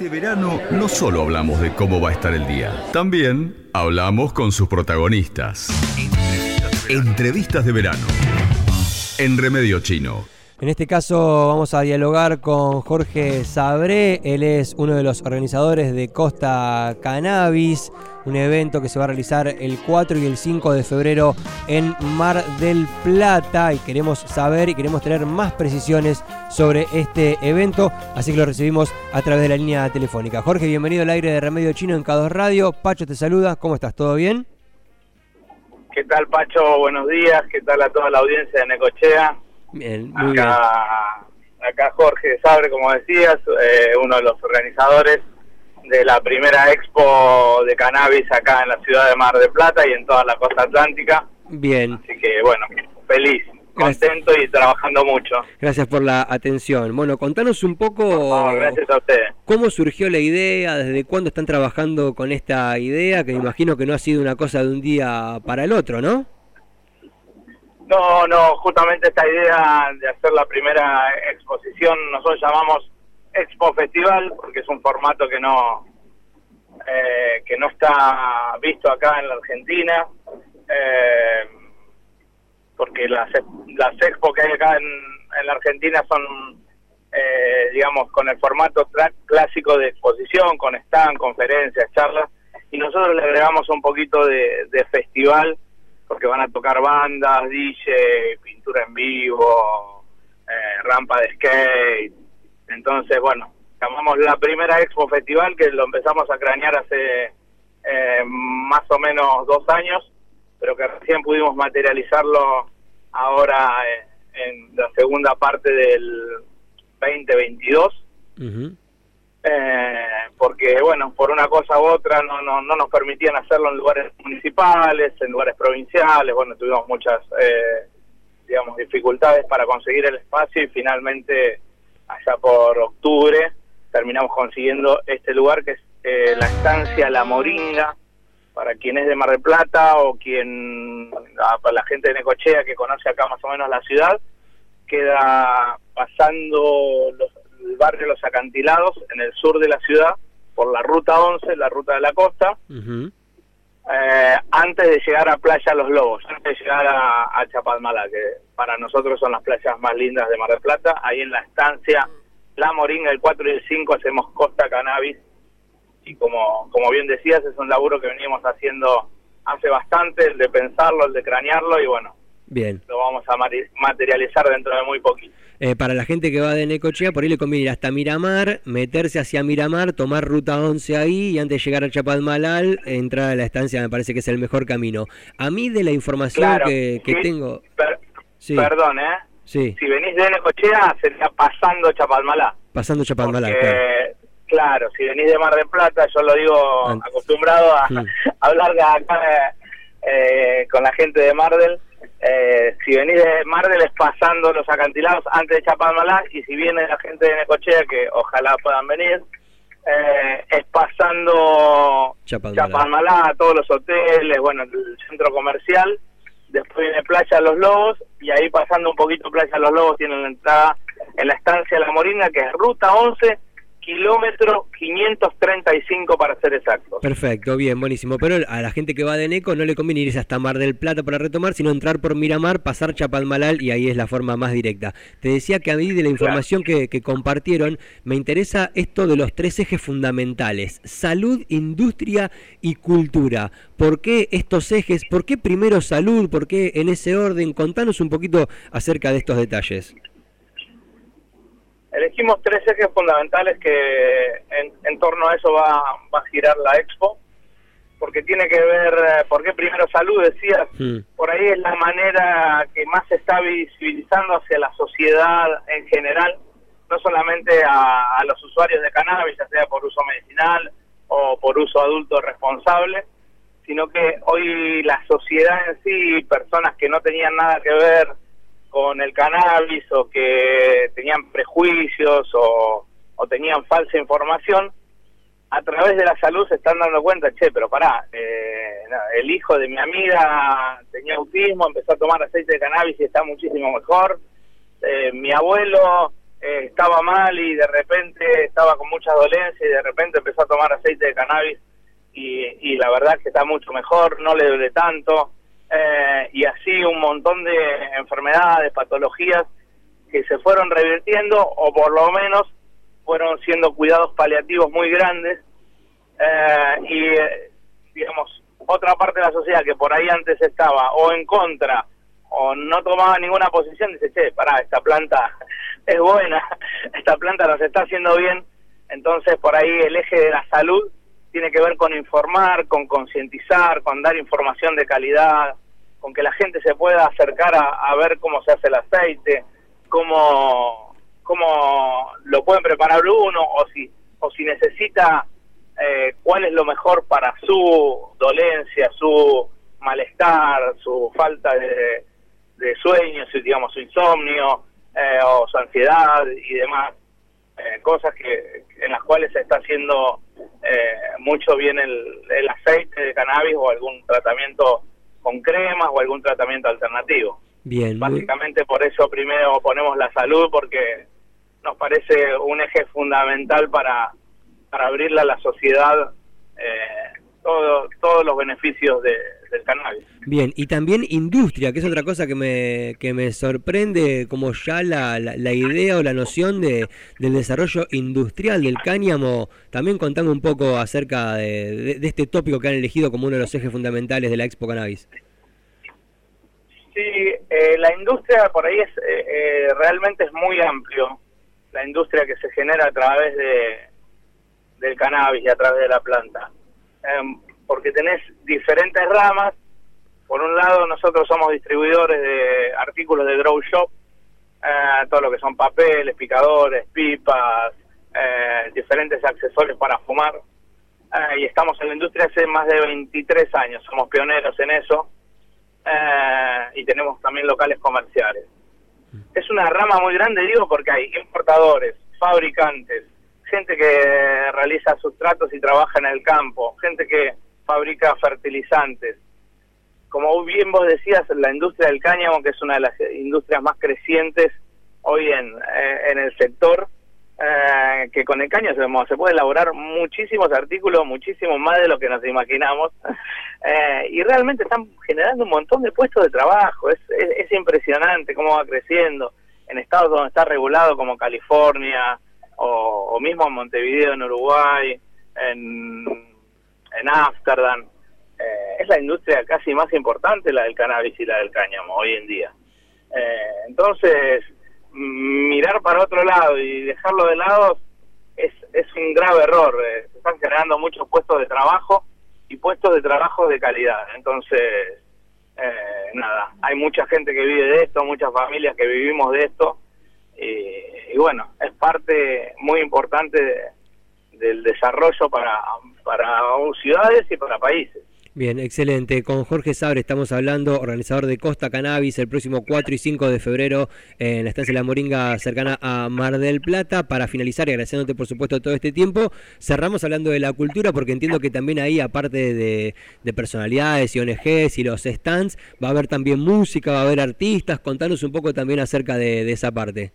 Este verano no solo hablamos de cómo va a estar el día, también hablamos con sus protagonistas. Entrevistas de verano. En Remedio Chino. En este caso vamos a dialogar con Jorge Sabré, él es uno de los organizadores de Costa Cannabis, un evento que se va a realizar el 4 y el 5 de febrero en Mar del Plata y queremos saber y queremos tener más precisiones sobre este evento, así que lo recibimos a través de la línea telefónica. Jorge, bienvenido al aire de Remedio Chino en K2 Radio, Pacho te saluda, ¿cómo estás? ¿Todo bien? ¿Qué tal Pacho? Buenos días, ¿qué tal a toda la audiencia de Necochea? Bien, muy acá, acá Jorge Sabre, como decías, eh, uno de los organizadores de la primera expo de cannabis acá en la ciudad de Mar de Plata y en toda la costa atlántica. Bien. Así que bueno, feliz, contento y trabajando mucho. Gracias por la atención. Bueno, contanos un poco gracias a ustedes. cómo surgió la idea, desde cuándo están trabajando con esta idea, que me imagino que no ha sido una cosa de un día para el otro, ¿no? No, no, justamente esta idea de hacer la primera exposición, nosotros llamamos Expo Festival, porque es un formato que no eh, que no está visto acá en la Argentina, eh, porque las, las expo que hay acá en, en la Argentina son, eh, digamos, con el formato clásico de exposición, con stand, conferencias, charlas, y nosotros le agregamos un poquito de festival porque van a tocar bandas, DJ, pintura en vivo, eh, rampa de skate. Entonces, bueno, llamamos la primera Expo Festival que lo empezamos a cranear hace eh, más o menos dos años, pero que recién pudimos materializarlo ahora eh, en la segunda parte del 2022 eh, porque bueno, por una cosa u otra no, no, no nos permitían hacerlo en lugares municipales, en lugares provinciales, bueno, tuvimos muchas, eh, digamos, dificultades para conseguir el espacio y finalmente allá por octubre terminamos consiguiendo este lugar que es eh, la estancia La Moringa, para quien es de Mar del Plata o quien, para la gente de Necochea que conoce acá más o menos la ciudad, queda pasando los el barrio Los Acantilados, en el sur de la ciudad, por la ruta 11, la ruta de la costa, eh, antes de llegar a Playa Los Lobos, antes de llegar a, a Chapalmala, que para nosotros son las playas más lindas de Mar del Plata. Ahí en la estancia La Moringa, el 4 y el 5 hacemos Costa Cannabis. Y como, como bien decías, es un laburo que venimos haciendo hace bastante, el de pensarlo, el de cranearlo, y bueno, Bien. lo vamos a materializar dentro de muy poquito. Eh, para la gente que va de Necochea, por ahí le conviene ir hasta Miramar, meterse hacia Miramar, tomar ruta 11 ahí y antes de llegar a Chapadmalal, entrar a la estancia, me parece que es el mejor camino. A mí de la información que, tengo... Perdón, ¿eh? Sí. Si venís de Necochea, sería pasando Chapalmalá. Pasando Chapalmalá, claro. claro. si venís de Mar del Plata, yo lo digo acostumbrado a, mm. hablar acá eh, con la gente de Mar del eh, si venís de Mardel es pasando los acantilados antes de Chapalmalá y si viene la gente de Necochea, que ojalá puedan venir, eh, es pasando Chapalmalá. todos los hoteles, bueno, el centro comercial, después viene Playa Los Lobos y ahí pasando un poquito Playa Los Lobos tienen la entrada en la estancia La Morina, que es ruta 11 kilómetro 535 para ser exacto. Perfecto, bien, buenísimo. Pero a la gente que va de Neco no le conviene irse hasta Mar del Plata para retomar, sino entrar por Miramar, pasar Chapalmalal y ahí es la forma más directa. Te decía que a mí de la información que, que, compartieron, me interesa esto de los tres ejes fundamentales, salud, industria y cultura. ¿Por qué estos ejes? ¿Por qué primero salud? ¿Por qué en ese orden? Contanos un poquito acerca de estos detalles. Elegimos tres ejes fundamentales que en, torno a eso va, va, a girar la expo, porque tiene que ver, eh, ¿por qué primero salud? Decías, hmm. por ahí es la manera que más se está visibilizando hacia la sociedad en general, no solamente a, a los usuarios de cannabis, ya sea por uso medicinal o por uso adulto responsable, sino que hoy la sociedad en sí, personas que no tenían nada que ver, con el cannabis o que tenían prejuicios o, tenían falsa información, a través de la salud se están dando cuenta, che, pero pará, eh, el hijo de mi amiga tenía autismo, empezó a tomar aceite de cannabis y está muchísimo mejor, eh, mi abuelo eh, estaba mal y de repente estaba con mucha dolencia y de repente empezó a tomar aceite de cannabis y, la verdad que está mucho mejor, no le duele tanto eh, y así un montón de enfermedades, patologías que se fueron revirtiendo o por lo menos fueron siendo cuidados paliativos muy grandes. Eh, y digamos otra parte de la sociedad que por ahí antes estaba o en contra o no tomaba ninguna posición, dice, che, pará, esta planta es buena, esta planta nos está haciendo bien, entonces por ahí el eje de la salud tiene que ver con informar, con concientizar, con dar información de calidad, con que la gente se pueda acercar a, ver cómo se hace el aceite, cómo, cómo lo pueden preparar uno, o si, o si necesita eh, cuál es lo mejor para su dolencia, su malestar, su falta de, de sueño, digamos su insomnio eh, o su ansiedad y demás, eh, cosas que en las cuales se está haciendo eh, mucho bien el, el aceite de cannabis o algún tratamiento con cremas o algún tratamiento alternativo. Bien. Básicamente por eso primero ponemos la salud porque nos parece un eje fundamental para, para abrirle a la sociedad eh, todos los beneficios de, del cannabis. Bien, y también industria, que es otra cosa que me, que me sorprende, como ya la, la, idea o la noción de, del desarrollo industrial del cáñamo, también contando un poco acerca de, de, este tópico que han elegido como uno de los ejes fundamentales de la Expo Cannabis. Sí, eh, la industria por ahí es eh, eh, realmente es muy amplio, la industria que se genera a través de del cannabis y a través de la planta. Em, porque tenés diferentes ramas. Por un lado, nosotros somos distribuidores de artículos de Grow Shop, eh, todo lo que son papeles, picadores, pipas, eh, diferentes accesorios para fumar. Eh, y estamos en la industria hace más de 23 años, somos pioneros en eso. y tenemos también locales comerciales. Es una rama muy grande, digo, porque hay importadores, fabricantes, gente que realiza sustratos y trabaja en el campo, gente que fabrica fertilizantes. Como bien vos decías, la industria del cáñamo, que es una de las industrias más crecientes hoy en, eh, en el sector, eh, que con el cáñamo se, puede elaborar muchísimos artículos, muchísimo más de lo que nos imaginamos, eh, y realmente están generando un montón de puestos de trabajo, es, es, impresionante cómo va creciendo en estados donde está regulado como California o mismo en Montevideo en Uruguay, en en Ámsterdam. Eh, es la industria casi más importante la del cannabis y la del cáñamo hoy en día. Eh, entonces, mirar para otro lado y dejarlo de lado es, es un grave error. Eh, se están generando muchos puestos de trabajo y puestos de trabajo de calidad. Entonces, nada, hay mucha gente que vive de esto, muchas familias que vivimos de esto. Y, y bueno, es parte muy importante de, del desarrollo para, para ciudades y para países. Bien, excelente. Con Jorge Sabre estamos hablando, organizador de Costa Cannabis, el próximo 4 y 5 de febrero en la estancia de La Moringa cercana a Mar del Plata. Para finalizar y agradeciéndote por supuesto todo este tiempo, cerramos hablando de la cultura porque entiendo que también ahí, aparte de, personalidades y ONGs y los stands, va a haber también música, va a haber artistas. Contanos un poco también acerca de esa parte.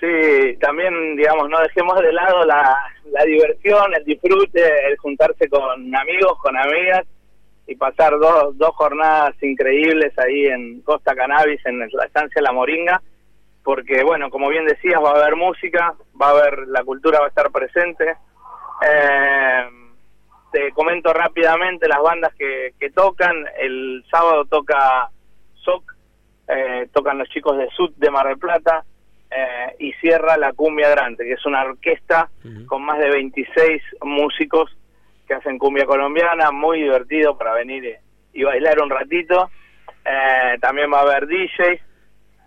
Sí, también, digamos, no dejemos de lado la, la diversión, el disfrute, el juntarse con amigos, con amigas y pasar dos, dos jornadas increíbles ahí en Costa Cannabis, en la estancia La Moringa, porque, bueno, como bien decías, va a haber música, va a haber, la cultura va a estar presente. Eh, te comento rápidamente las bandas que, que tocan. El sábado toca SOC, eh, tocan los chicos de Sud de Mar del Plata. Eh, y cierra la Cumbia Grande, que es una orquesta con más de 26 músicos que hacen cumbia colombiana, muy divertido para venir y, bailar un ratito. Eh, también va a haber DJs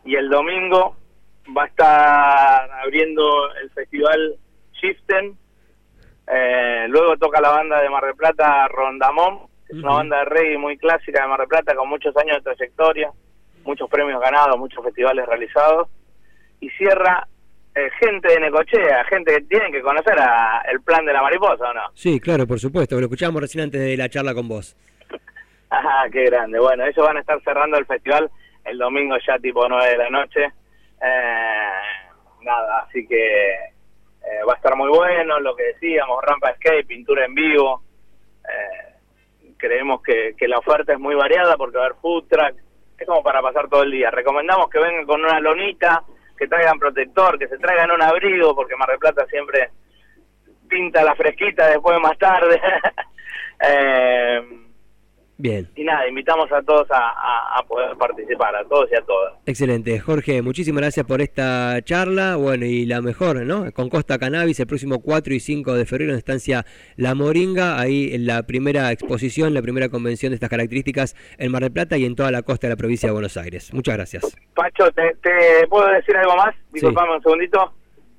y el domingo va a estar abriendo el festival Shiften. Eh, luego toca la banda de Mar del Plata Rondamón, es una banda de reggae muy clásica de Mar del Plata con muchos años de trayectoria, muchos premios ganados, muchos festivales realizados y cierra eh, gente de Necochea, gente que tiene que conocer a el plan de la mariposa, ¿o no? Sí, claro, por supuesto, lo escuchamos recién antes de la charla con vos. Ajá, qué grande. Bueno, ellos van a estar cerrando el festival el domingo ya tipo 9 de la noche. nada, así que va a estar muy bueno lo que decíamos, rampa skate, pintura en vivo. creemos que, que la oferta es muy variada porque va a haber food truck, es como para pasar todo el día. Recomendamos que vengan con una lonita, que traigan protector, que se traigan un abrigo, porque Mar del Plata siempre pinta la fresquita después más tarde. eh, Bien. Y nada, invitamos a todos a, poder participar, a todos y a todas. Excelente. Jorge, muchísimas gracias por esta charla. Bueno, y la mejor, ¿no? Con Costa Cannabis, el próximo 4 y 5 de febrero en estancia La Moringa, ahí en la primera exposición, la primera convención de estas características en Mar del Plata y en toda la costa de la provincia de Buenos Aires. Muchas gracias. Pacho, ¿te, puedo decir algo más? Disculpame un segundito.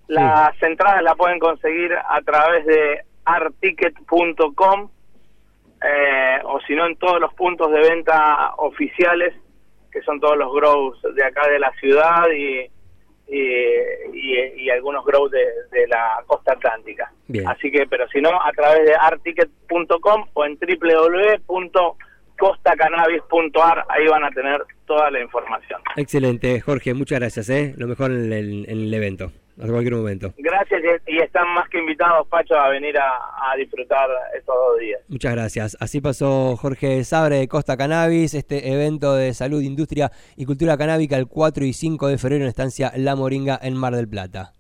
Las entradas las pueden conseguir a través de articket.com eh, o si no en todos los puntos de venta oficiales, que son todos los grows de acá de la ciudad y, y, algunos grows de, la costa atlántica. Así que, pero si no, a través de articket.com o en www.costacannabis.ar, ahí van a tener toda la información. Excelente, Jorge, muchas gracias, ¿eh? lo mejor en el evento a cualquier momento. Gracias y están más que invitados, Pacho, a venir a, disfrutar estos dos días. Muchas gracias. Así pasó Jorge Sabre de Costa Cannabis, este evento de salud, industria y cultura canábica el 4 y 5 de febrero en estancia La Moringa en Mar del Plata.